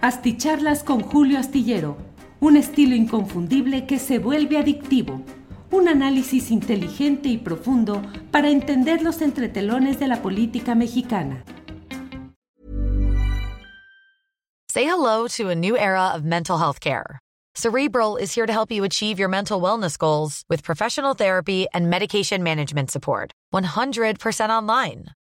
Asticharlas con Julio Astillero, un estilo inconfundible que se vuelve adictivo. Un análisis inteligente y profundo para entender los entretelones de la política mexicana. Say hello to a new era of mental health care. Cerebral is here to help you achieve your mental wellness goals with professional therapy and medication management support. 100% online.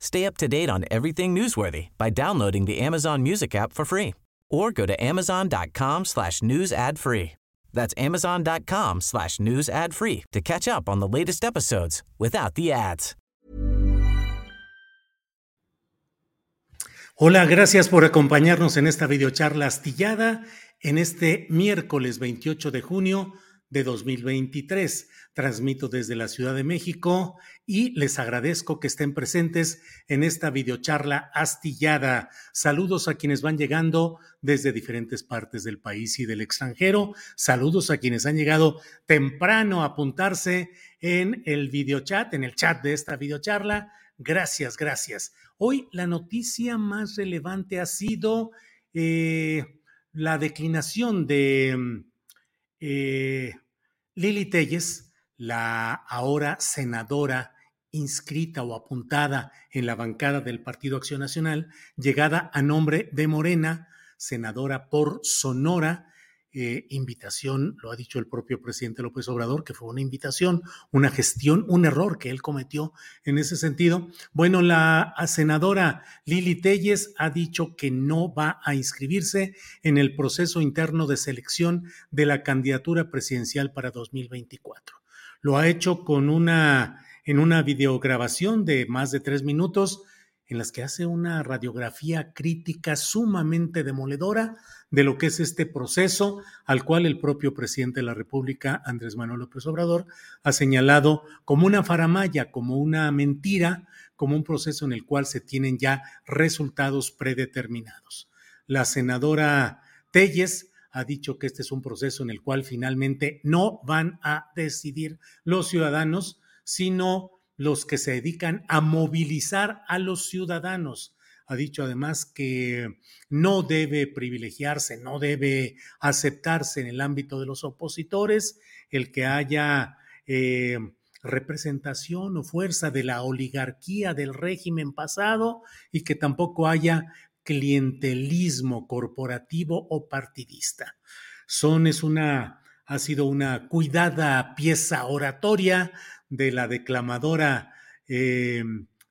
Stay up to date on everything newsworthy by downloading the Amazon Music app for free or go to amazon.com slash news ad free. That's amazon.com slash news ad free to catch up on the latest episodes without the ads. Hola, gracias por acompañarnos en esta videocharla astillada en este miércoles 28 de junio de 2023. Transmito desde la Ciudad de México y les agradezco que estén presentes en esta videocharla astillada. Saludos a quienes van llegando desde diferentes partes del país y del extranjero. Saludos a quienes han llegado temprano a apuntarse en el videochat, en el chat de esta videocharla. Gracias, gracias. Hoy la noticia más relevante ha sido eh, la declinación de eh, Lili Telles, la ahora senadora inscrita o apuntada en la bancada del Partido Acción Nacional, llegada a nombre de Morena, senadora por Sonora, eh, invitación, lo ha dicho el propio presidente López Obrador, que fue una invitación, una gestión, un error que él cometió en ese sentido. Bueno, la senadora Lili Telles ha dicho que no va a inscribirse en el proceso interno de selección de la candidatura presidencial para 2024. Lo ha hecho con una, en una videograbación de más de tres minutos en las que hace una radiografía crítica sumamente demoledora de lo que es este proceso al cual el propio presidente de la República, Andrés Manuel López Obrador, ha señalado como una faramaya, como una mentira, como un proceso en el cual se tienen ya resultados predeterminados. La senadora Telles ha dicho que este es un proceso en el cual finalmente no van a decidir los ciudadanos, sino los que se dedican a movilizar a los ciudadanos ha dicho además que no debe privilegiarse, no debe aceptarse en el ámbito de los opositores el que haya eh, representación o fuerza de la oligarquía del régimen pasado y que tampoco haya clientelismo corporativo o partidista. Son es una ha sido una cuidada pieza oratoria de la declamadora eh,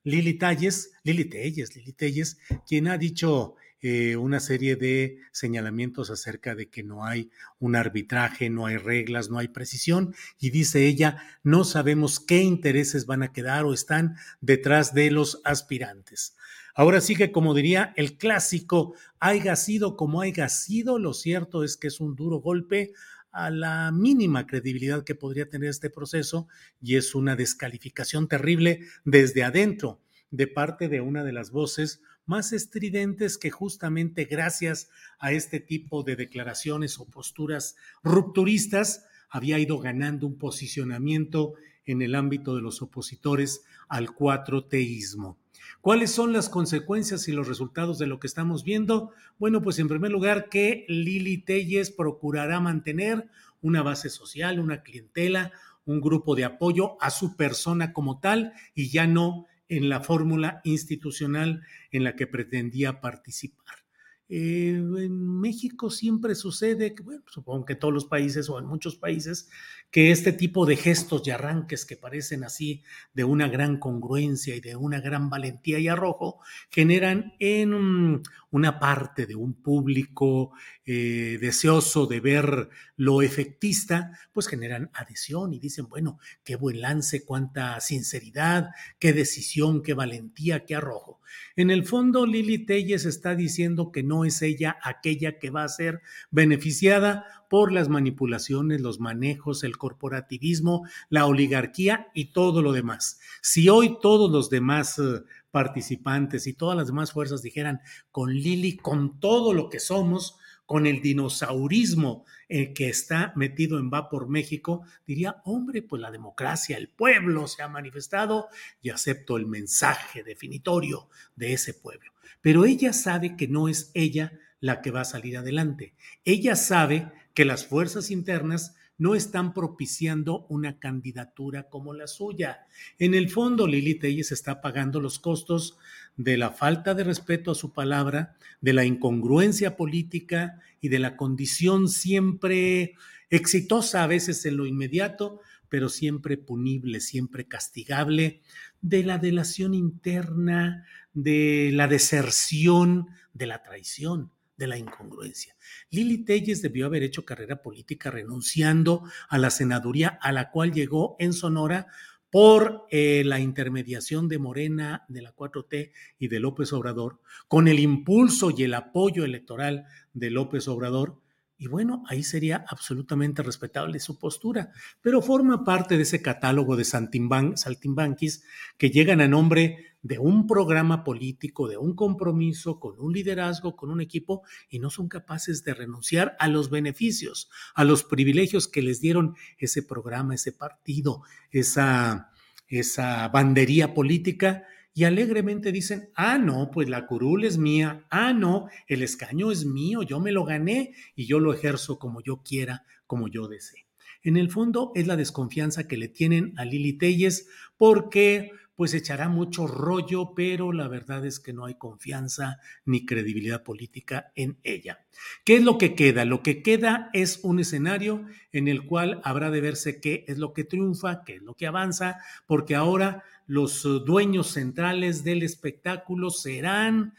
Lili Telles, Lili Telles, Lili Telles, quien ha dicho eh, una serie de señalamientos acerca de que no hay un arbitraje, no hay reglas, no hay precisión, y dice ella, no sabemos qué intereses van a quedar o están detrás de los aspirantes. Ahora sí que, como diría el clásico, haya sido como haya sido, lo cierto es que es un duro golpe a la mínima credibilidad que podría tener este proceso y es una descalificación terrible desde adentro de parte de una de las voces más estridentes que justamente gracias a este tipo de declaraciones o posturas rupturistas había ido ganando un posicionamiento en el ámbito de los opositores al cuatro-teísmo. ¿Cuáles son las consecuencias y los resultados de lo que estamos viendo? Bueno, pues en primer lugar que Lili Telles procurará mantener una base social, una clientela, un grupo de apoyo a su persona como tal y ya no en la fórmula institucional en la que pretendía participar. Eh, en México siempre sucede, bueno, supongo que todos los países o en muchos países, que este tipo de gestos y arranques que parecen así de una gran congruencia y de una gran valentía y arrojo, generan en una parte de un público eh, deseoso de ver lo efectista, pues generan adhesión y dicen, bueno, qué buen lance, cuánta sinceridad, qué decisión, qué valentía, qué arrojo. En el fondo, Lili Telles está diciendo que no es ella aquella que va a ser beneficiada por las manipulaciones, los manejos, el corporativismo, la oligarquía y todo lo demás. Si hoy todos los demás eh, participantes y todas las demás fuerzas dijeran con Lili, con todo lo que somos, con el dinosaurismo eh, que está metido en Va por México, diría, hombre, pues la democracia, el pueblo se ha manifestado y acepto el mensaje definitorio de ese pueblo. Pero ella sabe que no es ella la que va a salir adelante. Ella sabe que las fuerzas internas no están propiciando una candidatura como la suya. En el fondo, Lili Telles está pagando los costos de la falta de respeto a su palabra, de la incongruencia política y de la condición siempre exitosa, a veces en lo inmediato, pero siempre punible, siempre castigable, de la delación interna, de la deserción, de la traición de la incongruencia. Lili Telles debió haber hecho carrera política renunciando a la senaduría a la cual llegó en Sonora por eh, la intermediación de Morena, de la 4T y de López Obrador, con el impulso y el apoyo electoral de López Obrador, y bueno, ahí sería absolutamente respetable su postura, pero forma parte de ese catálogo de saltimbanquis que llegan a nombre de un programa político, de un compromiso, con un liderazgo, con un equipo, y no son capaces de renunciar a los beneficios, a los privilegios que les dieron ese programa, ese partido, esa, esa bandería política y alegremente dicen, ah, no, pues la curul es mía, ah, no, el escaño es mío, yo me lo gané y yo lo ejerzo como yo quiera, como yo desee. En el fondo es la desconfianza que le tienen a Lili Telles porque pues echará mucho rollo, pero la verdad es que no hay confianza ni credibilidad política en ella. ¿Qué es lo que queda? Lo que queda es un escenario en el cual habrá de verse qué es lo que triunfa, qué es lo que avanza, porque ahora los dueños centrales del espectáculo serán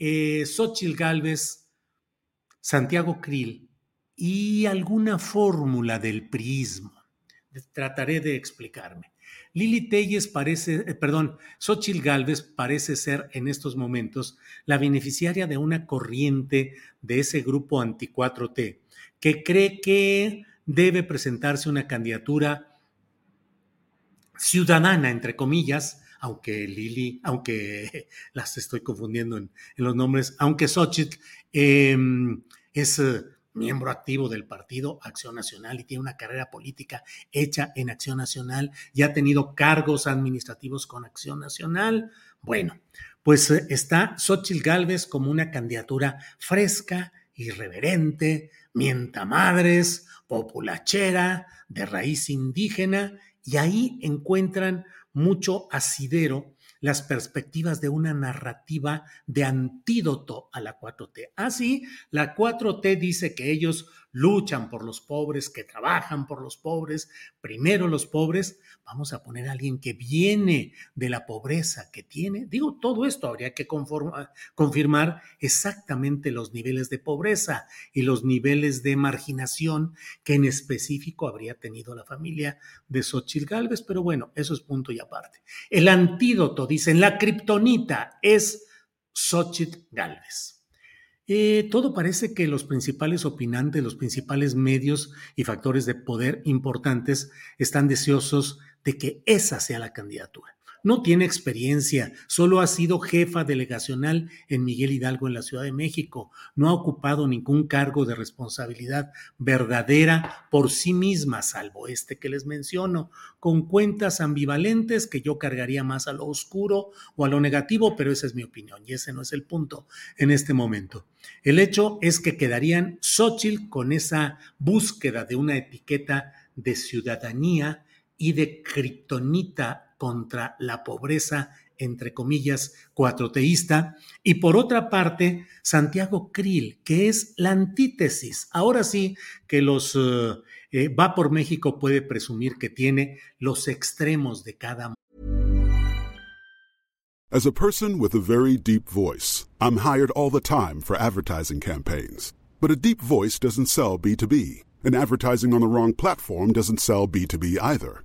eh, Xochitl Galvez, Santiago Krill y alguna fórmula del prismo. Trataré de explicarme. Lili Telles parece, eh, perdón, Xochitl Galvez parece ser en estos momentos la beneficiaria de una corriente de ese grupo anti-4T que cree que debe presentarse una candidatura ciudadana, entre comillas, aunque Lili, aunque las estoy confundiendo en, los nombres, aunque Xochitl em, es miembro activo del partido Acción Nacional y tiene una carrera política hecha en Acción Nacional y ha tenido cargos administrativos con Acción Nacional. Bueno, pues eh, está Xochitl Gálvez como una candidatura fresca, irreverente, mienta madres, populachera, de raíz indígena, y ahí encuentran mucho asidero las perspectivas de una narrativa de antídoto a la 4T. Así, la 4T dice que ellos luchan por los pobres, que trabajan por los pobres, primero los pobres, vamos a poner a alguien que viene de la pobreza que tiene. Digo, todo esto habría que confirmar exactamente los niveles de pobreza y los niveles de marginación que en específico habría tenido la familia de Xochitl Galvez, pero bueno, eso es punto y aparte. El antídoto, dicen, la kriptonita es Xochitl Galvez. Eh, todo parece que los principales opinantes, los principales medios y factores de poder importantes están deseosos de que esa sea la candidatura no tiene experiencia, solo ha sido jefa delegacional en Miguel Hidalgo en la Ciudad de México, no ha ocupado ningún cargo de responsabilidad verdadera por sí misma, salvo este que les menciono, con cuentas ambivalentes que yo cargaría más a lo oscuro o a lo negativo, pero esa es mi opinión y ese no es el punto en este momento. El hecho es que quedarían Xochitl con esa búsqueda de una etiqueta de ciudadanía y de criptonita contra la pobreza, entre comillas, cuatroteísta, y por otra parte, Santiago Krill, que es la antítesis. Ahora sí que los uh, eh, Va por México puede presumir que tiene los extremos de cada. As a person with a very deep voice, I'm hired all the time for advertising campaigns. But a deep voice doesn't sell B2B, and advertising on the wrong platform doesn't sell B2B either.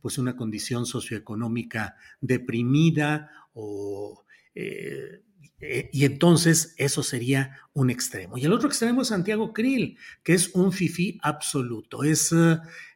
pues una condición socioeconómica deprimida o eh, eh, y entonces eso sería un extremo. Y el otro extremo es Santiago Krill, que es un fifí absoluto. Es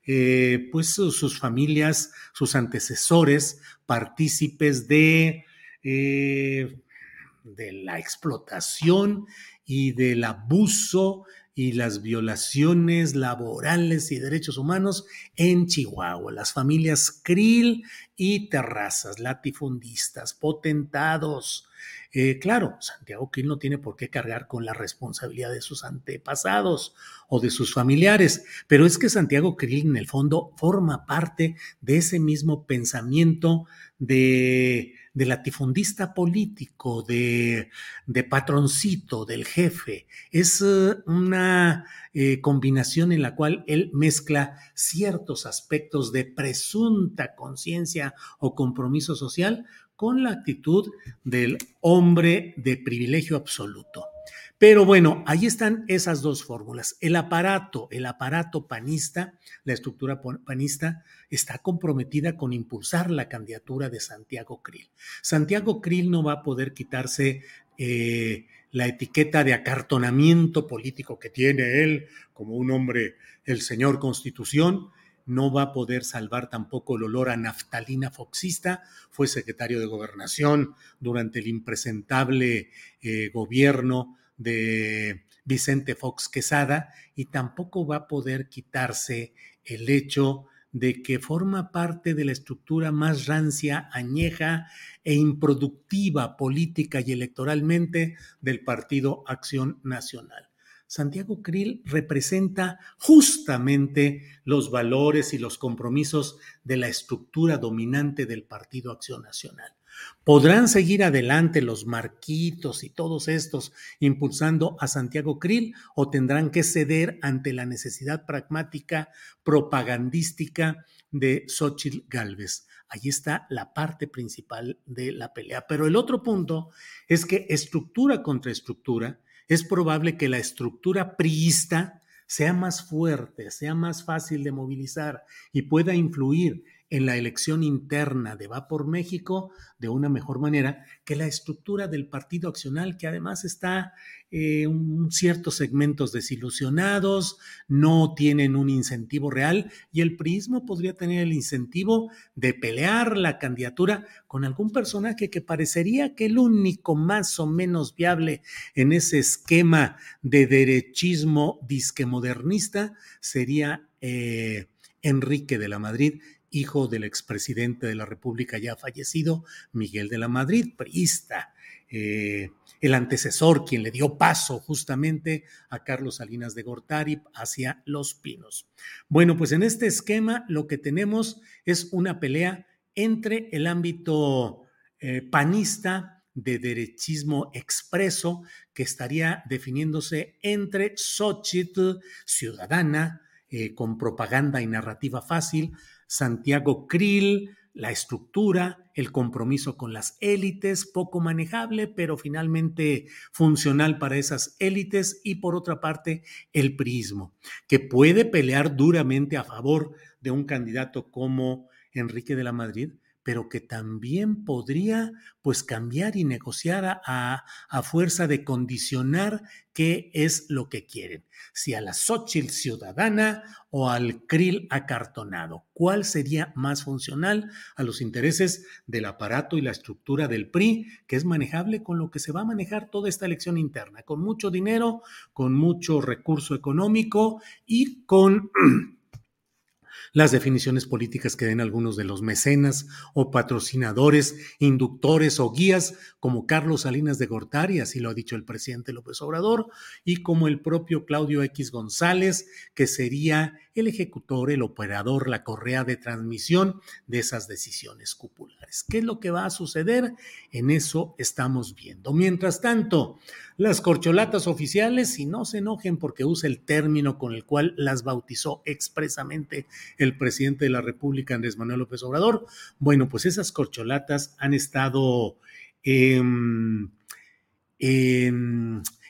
eh, pues sus familias, sus antecesores, partícipes de, de la explotación y del abuso y las violaciones laborales y derechos humanos en Chihuahua. Las familias Krill y Terrazas, latifundistas, potentados. Eh, claro, Santiago Krill no tiene por qué cargar con la responsabilidad de sus antepasados o de sus familiares, pero es que Santiago Krill en el fondo forma parte de ese mismo pensamiento de de latifundista político, de, de patroncito, del jefe. Es eh, una eh, combinación en la cual él mezcla ciertos aspectos de presunta conciencia o compromiso social con la actitud del hombre de privilegio absoluto. Pero bueno, ahí están esas dos fórmulas. El aparato, el aparato panista, la estructura panista, está comprometida con impulsar la candidatura de Santiago Krill. Santiago Krill no va a poder quitarse eh, la etiqueta de acartonamiento político que tiene él como un hombre, el señor Constitución, no va a poder salvar tampoco el olor a naftalina foxista. Fue secretario de gobernación durante el impresentable eh, gobierno de Vicente Fox Quesada y tampoco va a poder quitarse el hecho de que forma parte de la estructura más rancia, añeja e improductiva política y electoralmente del Partido Acción Nacional. Santiago Krill representa justamente los valores y los compromisos de la estructura dominante del Partido Acción Nacional. ¿Podrán seguir adelante los marquitos y todos estos impulsando a Santiago Krill o tendrán que ceder ante la necesidad pragmática propagandística de Xochitl Galvez? Ahí está la parte principal de la pelea. Pero el otro punto es que estructura contra estructura, es probable que la estructura priista sea más fuerte, sea más fácil de movilizar y pueda influir en la elección interna de Va por México de una mejor manera que la estructura del partido accional, que además está eh, ciertos segmentos desilusionados, no tienen un incentivo real y el prismo podría tener el incentivo de pelear la candidatura con algún personaje que parecería que el único más o menos viable en ese esquema de derechismo disque modernista sería eh, Enrique de la Madrid hijo del expresidente de la República ya fallecido, Miguel de la Madrid, priista. eh, el antecesor, quien le dio paso justamente a Carlos Salinas de Gortari hacia Los Pinos. Bueno, pues en este esquema lo que tenemos es una pelea entre el ámbito eh, panista de derechismo expreso que estaría definiéndose entre Xochitl, ciudadana, eh, con propaganda y narrativa fácil, Santiago Krill, la estructura, el compromiso con las élites, poco manejable, pero finalmente funcional para esas élites, y por otra parte, el prismo, que puede pelear duramente a favor de un candidato como Enrique de la Madrid, pero que también podría pues cambiar y negociar a, a, fuerza de condicionar qué es lo que quieren, si a la Xochitl ciudadana o al Krill acartonado. ¿Cuál sería más funcional a los intereses del aparato y la estructura del PRI, que es manejable con lo que se va a manejar toda esta elección interna, con mucho dinero, con mucho recurso económico y con las definiciones políticas que den algunos de los mecenas o patrocinadores, inductores o guías, como Carlos Salinas de Gortari, así lo ha dicho el presidente López Obrador, y como el propio Claudio X González, que sería el ejecutor, el operador, la correa de transmisión de esas decisiones ¿Qué es lo que va a suceder? En eso estamos viendo. Mientras tanto, las corcholatas oficiales, y no se enojen porque usa el término con el cual las bautizó expresamente el presidente de la República, Andrés Manuel López Obrador, bueno, pues esas corcholatas han estado en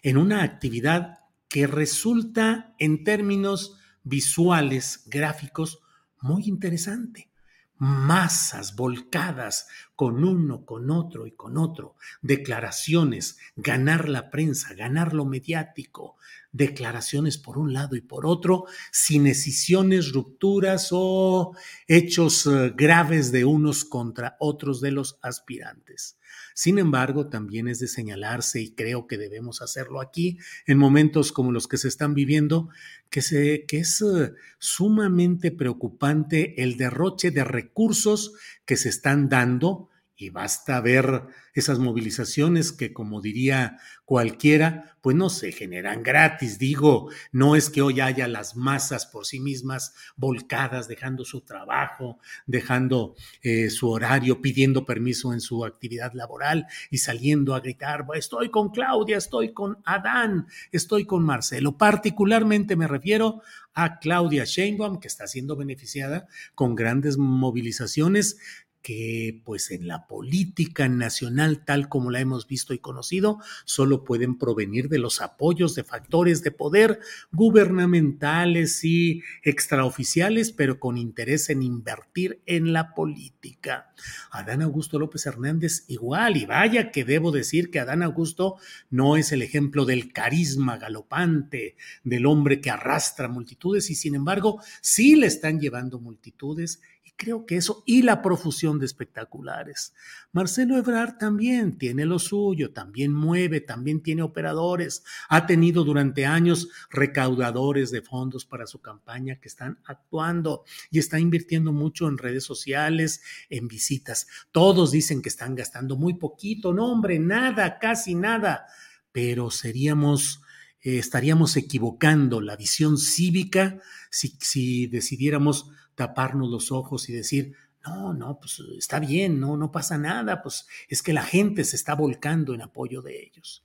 una actividad que resulta en términos visuales, gráficos, muy interesante. Masas volcadas con uno, con otro y con otro. Declaraciones, ganar la prensa, ganar lo mediático. Declaraciones por un lado y por otro, sin escisiones, rupturas o hechos eh, graves de unos contra otros de los aspirantes. Sin embargo, también es de señalarse, y creo que debemos hacerlo aquí, en momentos como los que se están viviendo, que, se, que es eh, sumamente preocupante el derroche de recursos que se están dando y basta ver esas movilizaciones que, como diría cualquiera, pues no se generan gratis. Digo, no es que hoy haya las masas por sí mismas volcadas, dejando su trabajo, dejando eh, su horario, pidiendo permiso en su actividad laboral y saliendo a gritar, estoy con Claudia, estoy con Adán, estoy con Marcelo. Particularmente me refiero a Claudia Sheinbaum, que está siendo beneficiada con grandes movilizaciones que pues en la política nacional tal como la hemos visto y conocido solo pueden provenir de los apoyos de factores de poder gubernamentales y extraoficiales, pero con interés en invertir en la política. Adán Augusto López Hernández igual, y vaya que debo decir que Adán Augusto no es el ejemplo del carisma galopante, del hombre que arrastra multitudes y sin embargo sí le están llevando multitudes creo que eso y la profusión de espectaculares. Marcelo Ebrard también tiene lo suyo, también mueve, también tiene operadores, ha tenido durante años recaudadores de fondos para su campaña que están actuando y está invirtiendo mucho en redes sociales, en visitas. Todos dicen que están gastando muy poquito, no hombre, nada, casi nada, pero seríamos eh, estaríamos equivocando la visión cívica si, si decidiéramos taparnos los ojos y decir, no, no, pues está bien, no, no pasa nada, pues es que la gente se está volcando en apoyo de ellos.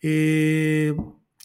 Eh,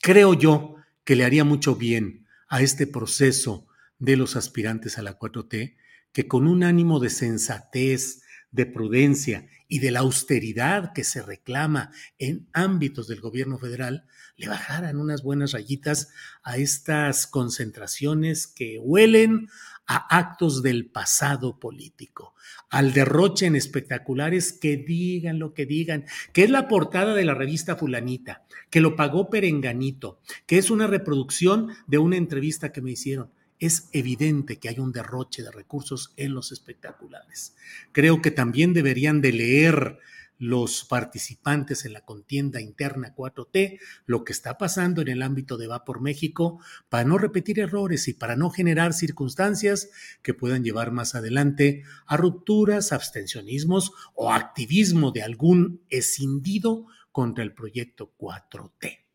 creo yo que le haría mucho bien a este proceso de los aspirantes a la 4T que con un ánimo de sensatez, de prudencia y de la austeridad que se reclama en ámbitos del gobierno federal, le bajaran unas buenas rayitas a estas concentraciones que huelen a actos del pasado político, al derroche en espectaculares que digan lo que digan, que es la portada de la revista fulanita, que lo pagó Perenganito, que es una reproducción de una entrevista que me hicieron. Es evidente que hay un derroche de recursos en los espectaculares. Creo que también deberían de leer los participantes en la contienda interna 4T, lo que está pasando en el ámbito de Va por México, para no repetir errores y para no generar circunstancias que puedan llevar más adelante a rupturas, abstencionismos o activismo de algún escindido contra el proyecto 4T.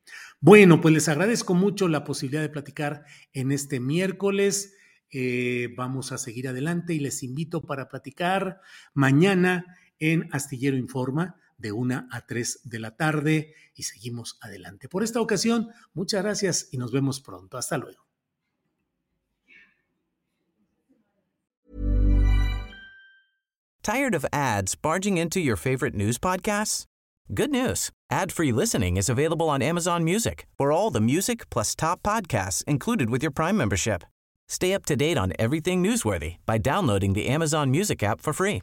Bueno, pues les agradezco mucho la posibilidad de platicar en este miércoles. Eh, vamos a seguir adelante y les invito para platicar mañana en Astillero Informa de 1 a 3 de la tarde y seguimos adelante. Por esta ocasión, muchas gracias y nos vemos pronto. Hasta luego. Tired of ads barging into your favorite news podcasts? Good news. Ad-free listening is available on Amazon Music. For all the music plus top podcasts included with your Prime membership. Stay up to date on everything newsworthy by downloading the Amazon Music app for free